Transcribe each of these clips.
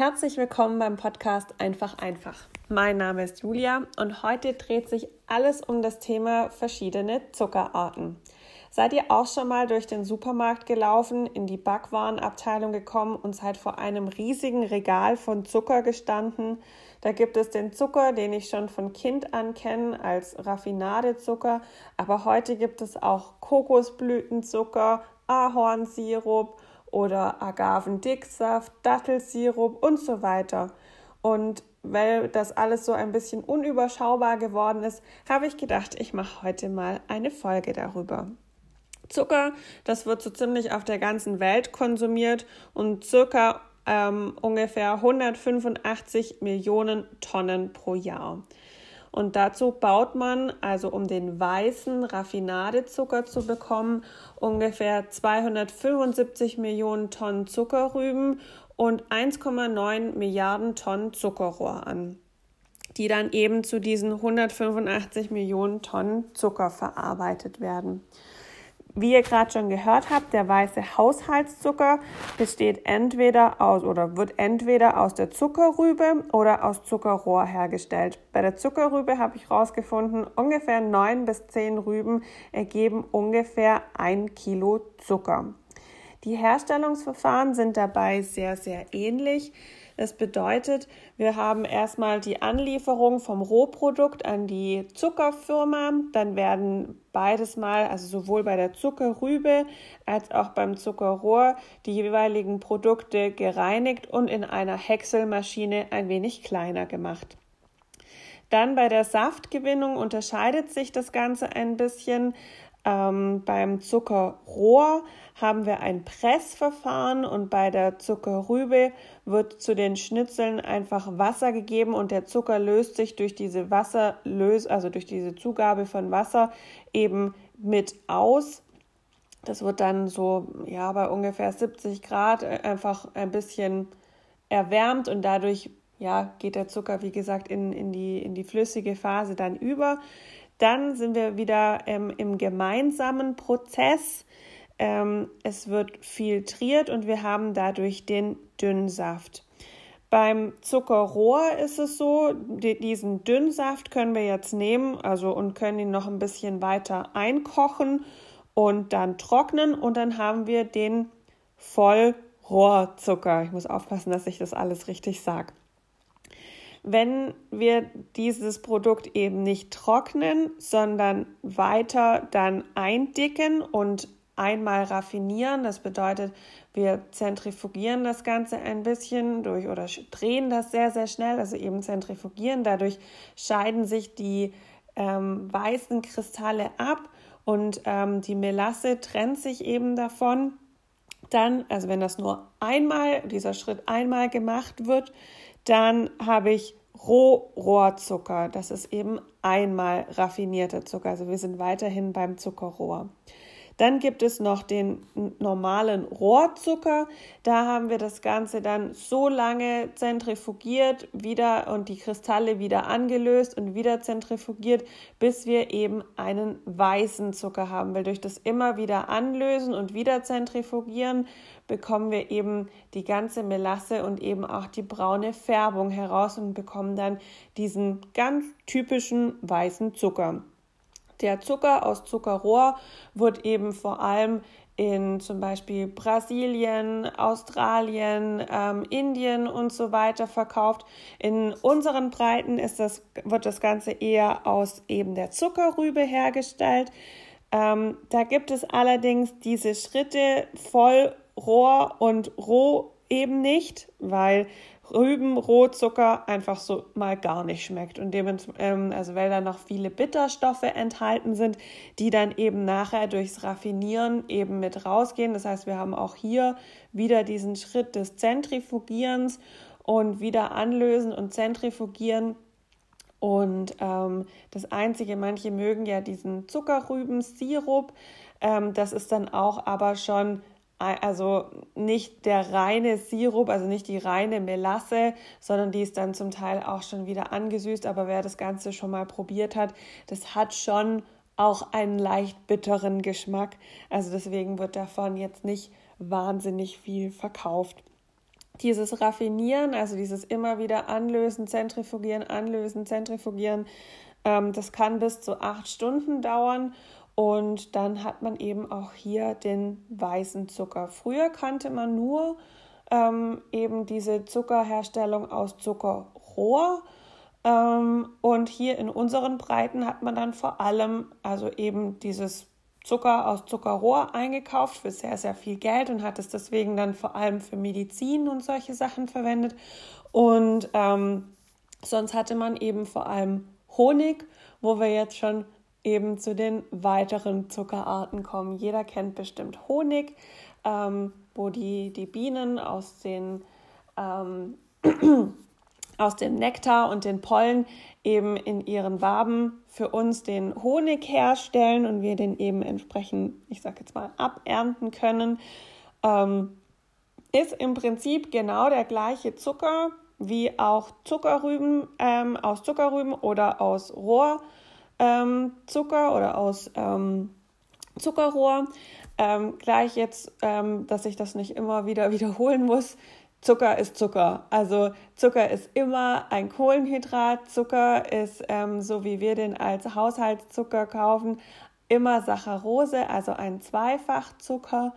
Herzlich willkommen beim Podcast Einfach einfach. Mein Name ist Julia und heute dreht sich alles um das Thema verschiedene Zuckerarten. Seid ihr auch schon mal durch den Supermarkt gelaufen, in die Backwarenabteilung gekommen und seid vor einem riesigen Regal von Zucker gestanden? Da gibt es den Zucker, den ich schon von Kind an kenne als Raffinadezucker, aber heute gibt es auch Kokosblütenzucker, Ahornsirup oder Agavendicksaft, Dattelsirup und so weiter. Und weil das alles so ein bisschen unüberschaubar geworden ist, habe ich gedacht, ich mache heute mal eine Folge darüber. Zucker, das wird so ziemlich auf der ganzen Welt konsumiert und circa ähm, ungefähr 185 Millionen Tonnen pro Jahr. Und dazu baut man, also um den weißen Raffinadezucker zu bekommen, ungefähr 275 Millionen Tonnen Zuckerrüben und 1,9 Milliarden Tonnen Zuckerrohr an, die dann eben zu diesen 185 Millionen Tonnen Zucker verarbeitet werden. Wie ihr gerade schon gehört habt, der weiße Haushaltszucker besteht entweder aus oder wird entweder aus der Zuckerrübe oder aus Zuckerrohr hergestellt. Bei der Zuckerrübe habe ich herausgefunden, ungefähr neun bis zehn Rüben ergeben ungefähr ein Kilo Zucker. Die Herstellungsverfahren sind dabei sehr, sehr ähnlich. Das bedeutet, wir haben erstmal die Anlieferung vom Rohprodukt an die Zuckerfirma. Dann werden beides mal, also sowohl bei der Zuckerrübe als auch beim Zuckerrohr, die jeweiligen Produkte gereinigt und in einer Häckselmaschine ein wenig kleiner gemacht. Dann bei der Saftgewinnung unterscheidet sich das Ganze ein bisschen. Ähm, beim Zuckerrohr haben wir ein Pressverfahren und bei der Zuckerrübe wird zu den Schnitzeln einfach Wasser gegeben und der Zucker löst sich durch diese Wasserlös, also durch diese Zugabe von Wasser eben mit aus. Das wird dann so, ja, bei ungefähr 70 Grad einfach ein bisschen erwärmt und dadurch, ja, geht der Zucker, wie gesagt, in, in, die, in die flüssige Phase dann über. Dann sind wir wieder ähm, im gemeinsamen Prozess. Ähm, es wird filtriert und wir haben dadurch den Dünnsaft. Beim Zuckerrohr ist es so, die, diesen Dünnsaft können wir jetzt nehmen, also und können ihn noch ein bisschen weiter einkochen und dann trocknen und dann haben wir den Vollrohrzucker. Ich muss aufpassen, dass ich das alles richtig sage. Wenn wir dieses Produkt eben nicht trocknen, sondern weiter dann eindicken und einmal raffinieren, das bedeutet, wir zentrifugieren das Ganze ein bisschen durch oder drehen das sehr, sehr schnell, also eben zentrifugieren. Dadurch scheiden sich die ähm, weißen Kristalle ab und ähm, die Melasse trennt sich eben davon. Dann, also wenn das nur einmal, dieser Schritt einmal gemacht wird, dann habe ich Rohrohrzucker. Das ist eben einmal raffinierter Zucker. Also wir sind weiterhin beim Zuckerrohr. Dann gibt es noch den normalen Rohrzucker. Da haben wir das Ganze dann so lange zentrifugiert wieder und die Kristalle wieder angelöst und wieder zentrifugiert, bis wir eben einen weißen Zucker haben. Weil durch das immer wieder anlösen und wieder zentrifugieren bekommen wir eben die ganze Melasse und eben auch die braune Färbung heraus und bekommen dann diesen ganz typischen weißen Zucker. Der Zucker aus Zuckerrohr wird eben vor allem in zum Beispiel Brasilien, Australien, ähm, Indien und so weiter verkauft. In unseren Breiten ist das, wird das Ganze eher aus eben der Zuckerrübe hergestellt. Ähm, da gibt es allerdings diese Schritte voll Rohr und roh eben nicht, weil Rübenrohzucker einfach so mal gar nicht schmeckt und dem, ähm, also weil da noch viele Bitterstoffe enthalten sind, die dann eben nachher durchs Raffinieren eben mit rausgehen. Das heißt, wir haben auch hier wieder diesen Schritt des Zentrifugierens und wieder anlösen und zentrifugieren. Und ähm, das Einzige, manche mögen ja diesen Zuckerrübensirup. Ähm, das ist dann auch aber schon also nicht der reine Sirup, also nicht die reine Melasse, sondern die ist dann zum Teil auch schon wieder angesüßt. Aber wer das Ganze schon mal probiert hat, das hat schon auch einen leicht bitteren Geschmack. Also deswegen wird davon jetzt nicht wahnsinnig viel verkauft. dieses Raffinieren, also dieses immer wieder anlösen, zentrifugieren, anlösen, zentrifugieren, ähm, das kann bis zu acht Stunden dauern. Und dann hat man eben auch hier den weißen Zucker. Früher kannte man nur ähm, eben diese Zuckerherstellung aus Zuckerrohr. Ähm, und hier in unseren Breiten hat man dann vor allem also eben dieses Zucker aus Zuckerrohr eingekauft für sehr, sehr viel Geld und hat es deswegen dann vor allem für Medizin und solche Sachen verwendet. Und ähm, sonst hatte man eben vor allem Honig, wo wir jetzt schon eben zu den weiteren Zuckerarten kommen. Jeder kennt bestimmt Honig, ähm, wo die, die Bienen aus den ähm, aus dem Nektar und den Pollen eben in ihren Waben für uns den Honig herstellen und wir den eben entsprechend, ich sage jetzt mal, abernten können, ähm, ist im Prinzip genau der gleiche Zucker wie auch Zuckerrüben ähm, aus Zuckerrüben oder aus Rohrzucker ähm, oder aus ähm, Zuckerrohr. Ähm, gleich jetzt, ähm, dass ich das nicht immer wieder wiederholen muss. Zucker ist Zucker. Also Zucker ist immer ein Kohlenhydrat. Zucker ist, ähm, so wie wir den als Haushaltszucker kaufen, immer Saccharose, also ein Zweifachzucker.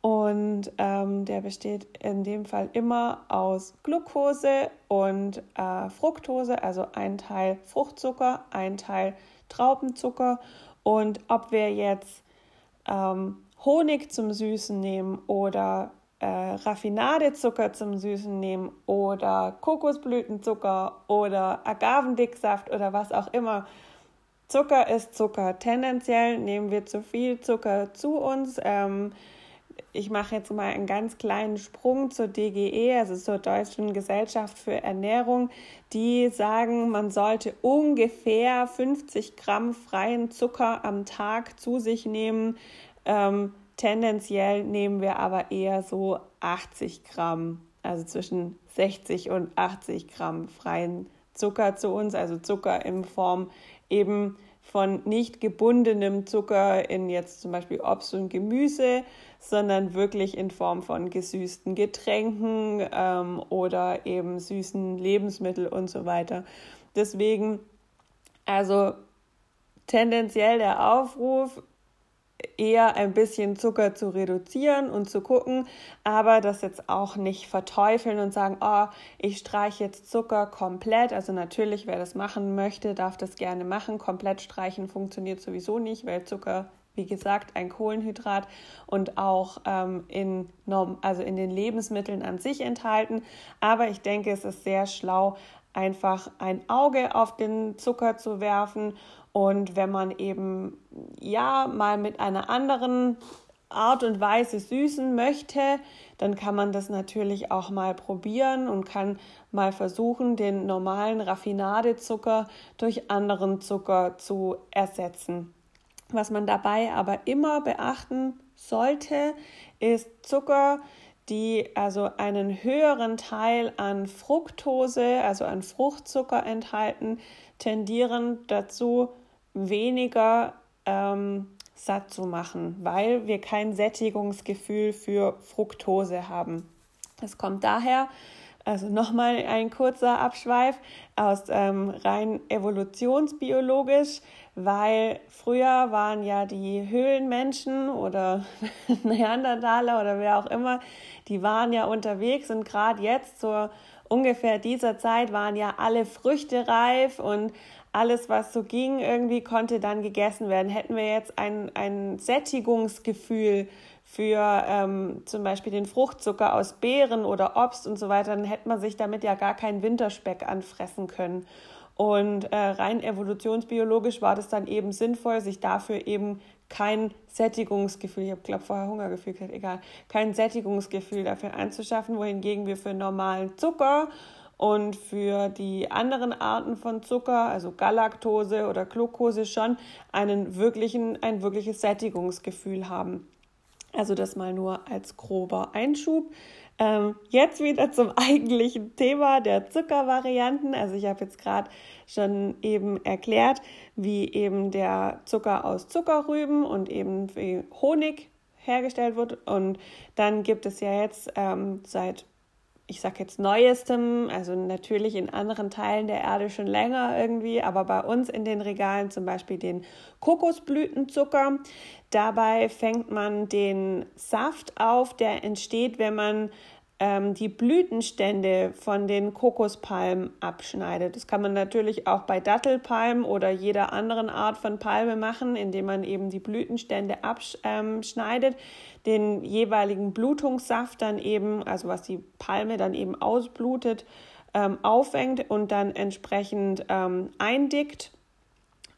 Und ähm, der besteht in dem Fall immer aus Glucose und äh, Fructose, also ein Teil Fruchtzucker, ein Teil Traubenzucker. Und ob wir jetzt ähm, Honig zum Süßen nehmen oder äh, Raffinadezucker zum Süßen nehmen oder Kokosblütenzucker oder Agavendicksaft oder was auch immer. Zucker ist Zucker. Tendenziell nehmen wir zu viel Zucker zu uns. Ähm, ich mache jetzt mal einen ganz kleinen Sprung zur DGE, also zur Deutschen Gesellschaft für Ernährung. Die sagen, man sollte ungefähr 50 Gramm freien Zucker am Tag zu sich nehmen. Ähm, Tendenziell nehmen wir aber eher so 80 Gramm, also zwischen 60 und 80 Gramm freien Zucker zu uns, also Zucker in Form eben von nicht gebundenem Zucker in jetzt zum Beispiel Obst und Gemüse, sondern wirklich in Form von gesüßten Getränken ähm, oder eben süßen Lebensmitteln und so weiter. Deswegen, also tendenziell der Aufruf, eher ein bisschen Zucker zu reduzieren und zu gucken, aber das jetzt auch nicht verteufeln und sagen, oh, ich streiche jetzt Zucker komplett. Also natürlich, wer das machen möchte, darf das gerne machen. Komplett streichen funktioniert sowieso nicht, weil Zucker wie gesagt, ein Kohlenhydrat und auch ähm, in, also in den Lebensmitteln an sich enthalten. Aber ich denke, es ist sehr schlau, einfach ein Auge auf den Zucker zu werfen und wenn man eben ja mal mit einer anderen Art und Weise süßen möchte, dann kann man das natürlich auch mal probieren und kann mal versuchen, den normalen Raffinadezucker durch anderen Zucker zu ersetzen. Was man dabei aber immer beachten sollte, ist Zucker, die also einen höheren Teil an Fructose, also an Fruchtzucker enthalten, tendieren dazu, weniger ähm, satt zu machen, weil wir kein Sättigungsgefühl für Fructose haben. Das kommt daher, also nochmal ein kurzer Abschweif aus ähm, rein evolutionsbiologisch, weil früher waren ja die Höhlenmenschen oder Neandertaler oder wer auch immer, die waren ja unterwegs und gerade jetzt zur ungefähr dieser Zeit waren ja alle Früchte reif und alles, was so ging, irgendwie konnte dann gegessen werden. Hätten wir jetzt ein, ein Sättigungsgefühl für ähm, zum Beispiel den Fruchtzucker aus Beeren oder Obst und so weiter, dann hätte man sich damit ja gar keinen Winterspeck anfressen können. Und äh, rein evolutionsbiologisch war das dann eben sinnvoll, sich dafür eben kein Sättigungsgefühl, ich habe glaube vorher Hungergefühl gesagt, egal, kein Sättigungsgefühl dafür anzuschaffen, wohingegen wir für normalen Zucker und für die anderen Arten von Zucker, also Galaktose oder Glucose, schon einen wirklichen, ein wirkliches Sättigungsgefühl haben. Also das mal nur als grober Einschub. Ähm, jetzt wieder zum eigentlichen Thema der Zuckervarianten. Also ich habe jetzt gerade schon eben erklärt, wie eben der Zucker aus Zuckerrüben und eben wie Honig hergestellt wird. Und dann gibt es ja jetzt ähm, seit ich sage jetzt neuestem, also natürlich in anderen Teilen der Erde schon länger irgendwie, aber bei uns in den Regalen zum Beispiel den Kokosblütenzucker. Dabei fängt man den Saft auf, der entsteht, wenn man ähm, die Blütenstände von den Kokospalmen abschneidet. Das kann man natürlich auch bei Dattelpalmen oder jeder anderen Art von Palme machen, indem man eben die Blütenstände abschneidet, den jeweiligen Blutungssaft dann eben, also was die Palme dann eben ausblutet, ähm, auffängt und dann entsprechend ähm, eindickt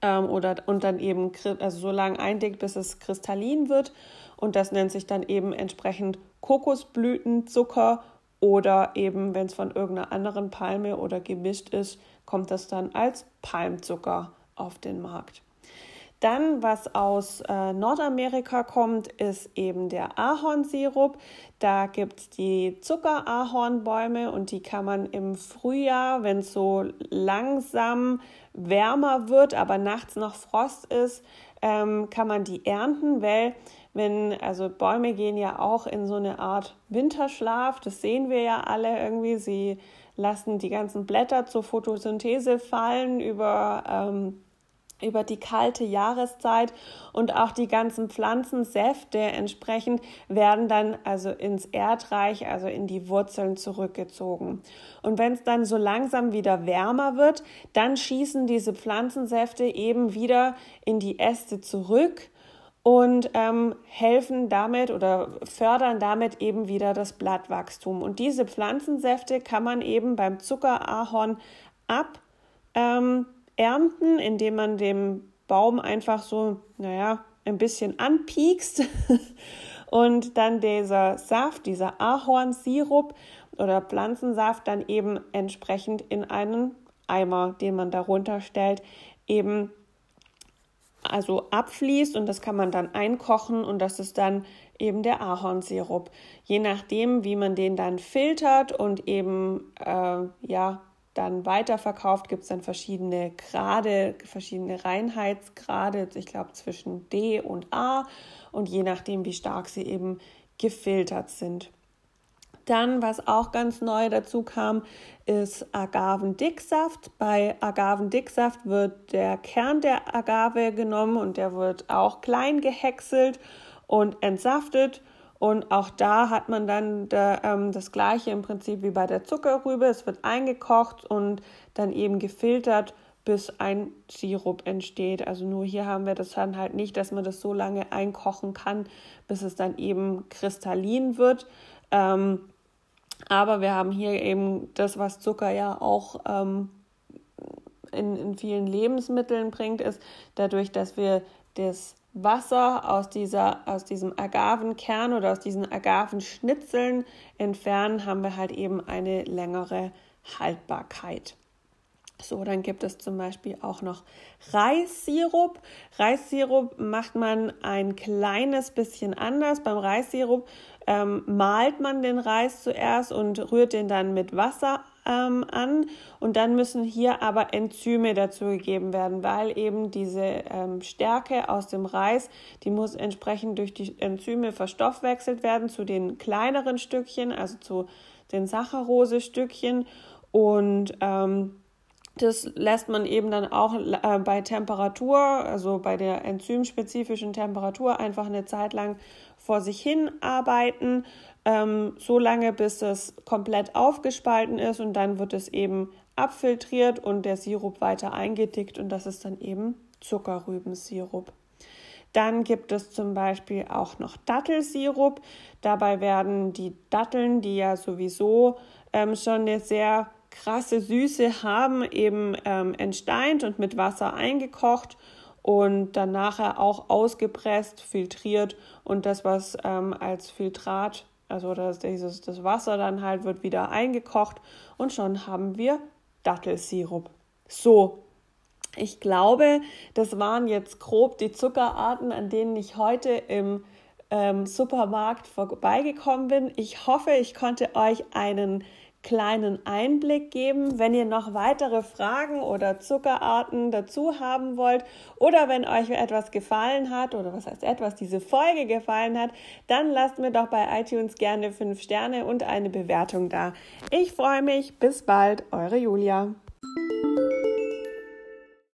ähm, oder und dann eben also so lange eindickt, bis es kristallin wird und das nennt sich dann eben entsprechend Kokosblütenzucker oder eben, wenn es von irgendeiner anderen Palme oder gemischt ist, kommt das dann als Palmzucker auf den Markt. Dann, was aus äh, Nordamerika kommt, ist eben der Ahornsirup. Da gibt es die Zuckerahornbäume und die kann man im Frühjahr, wenn es so langsam wärmer wird, aber nachts noch Frost ist, ähm, kann man die ernten, weil wenn, also Bäume gehen ja auch in so eine Art Winterschlaf, das sehen wir ja alle irgendwie. Sie lassen die ganzen Blätter zur Photosynthese fallen über, ähm, über die kalte Jahreszeit und auch die ganzen Pflanzensäfte entsprechend werden dann also ins Erdreich, also in die Wurzeln zurückgezogen. Und wenn es dann so langsam wieder wärmer wird, dann schießen diese Pflanzensäfte eben wieder in die Äste zurück und ähm, helfen damit oder fördern damit eben wieder das Blattwachstum. Und diese Pflanzensäfte kann man eben beim Zuckerahorn ab ähm, indem man dem Baum einfach so, naja, ein bisschen anpiekst und dann dieser Saft, dieser Ahornsirup oder Pflanzensaft dann eben entsprechend in einen Eimer, den man darunter stellt, eben also abfließt und das kann man dann einkochen und das ist dann eben der Ahornsirup. Je nachdem, wie man den dann filtert und eben äh, ja dann weiterverkauft, gibt es dann verschiedene Grade, verschiedene Reinheitsgrade, ich glaube zwischen D und A und je nachdem, wie stark sie eben gefiltert sind. Dann, was auch ganz neu dazu kam, ist Agavendicksaft. Bei Agavendicksaft wird der Kern der Agave genommen und der wird auch klein gehäckselt und entsaftet. Und auch da hat man dann der, ähm, das gleiche im Prinzip wie bei der Zuckerrübe. Es wird eingekocht und dann eben gefiltert, bis ein Sirup entsteht. Also nur hier haben wir das dann halt nicht, dass man das so lange einkochen kann, bis es dann eben kristallin wird. Ähm, aber wir haben hier eben das, was Zucker ja auch ähm, in, in vielen Lebensmitteln bringt, ist dadurch, dass wir das Wasser aus, dieser, aus diesem Agavenkern oder aus diesen Agavenschnitzeln entfernen, haben wir halt eben eine längere Haltbarkeit. So, dann gibt es zum Beispiel auch noch Reissirup. Reissirup macht man ein kleines bisschen anders. Beim Reissirup ähm, malt man den Reis zuerst und rührt den dann mit Wasser ähm, an. Und dann müssen hier aber Enzyme dazu gegeben werden, weil eben diese ähm, Stärke aus dem Reis, die muss entsprechend durch die Enzyme verstoffwechselt werden zu den kleineren Stückchen, also zu den Saccharose-Stückchen. Und ähm, das lässt man eben dann auch äh, bei Temperatur, also bei der enzymspezifischen Temperatur, einfach eine Zeit lang vor sich hin arbeiten, ähm, so lange bis es komplett aufgespalten ist und dann wird es eben abfiltriert und der Sirup weiter eingedickt und das ist dann eben Zuckerrübensirup. Dann gibt es zum Beispiel auch noch Dattelsirup. Dabei werden die Datteln, die ja sowieso ähm, schon eine sehr krasse Süße haben, eben ähm, entsteint und mit Wasser eingekocht und dann nachher auch ausgepresst, filtriert und das, was ähm, als Filtrat, also das, dieses, das Wasser dann halt wird wieder eingekocht und schon haben wir Dattelsirup. So, ich glaube, das waren jetzt grob die Zuckerarten, an denen ich heute im ähm, Supermarkt vorbeigekommen bin. Ich hoffe, ich konnte euch einen kleinen Einblick geben. Wenn ihr noch weitere Fragen oder Zuckerarten dazu haben wollt oder wenn euch etwas gefallen hat oder was heißt etwas, diese Folge gefallen hat, dann lasst mir doch bei iTunes gerne fünf Sterne und eine Bewertung da. Ich freue mich. Bis bald, eure Julia.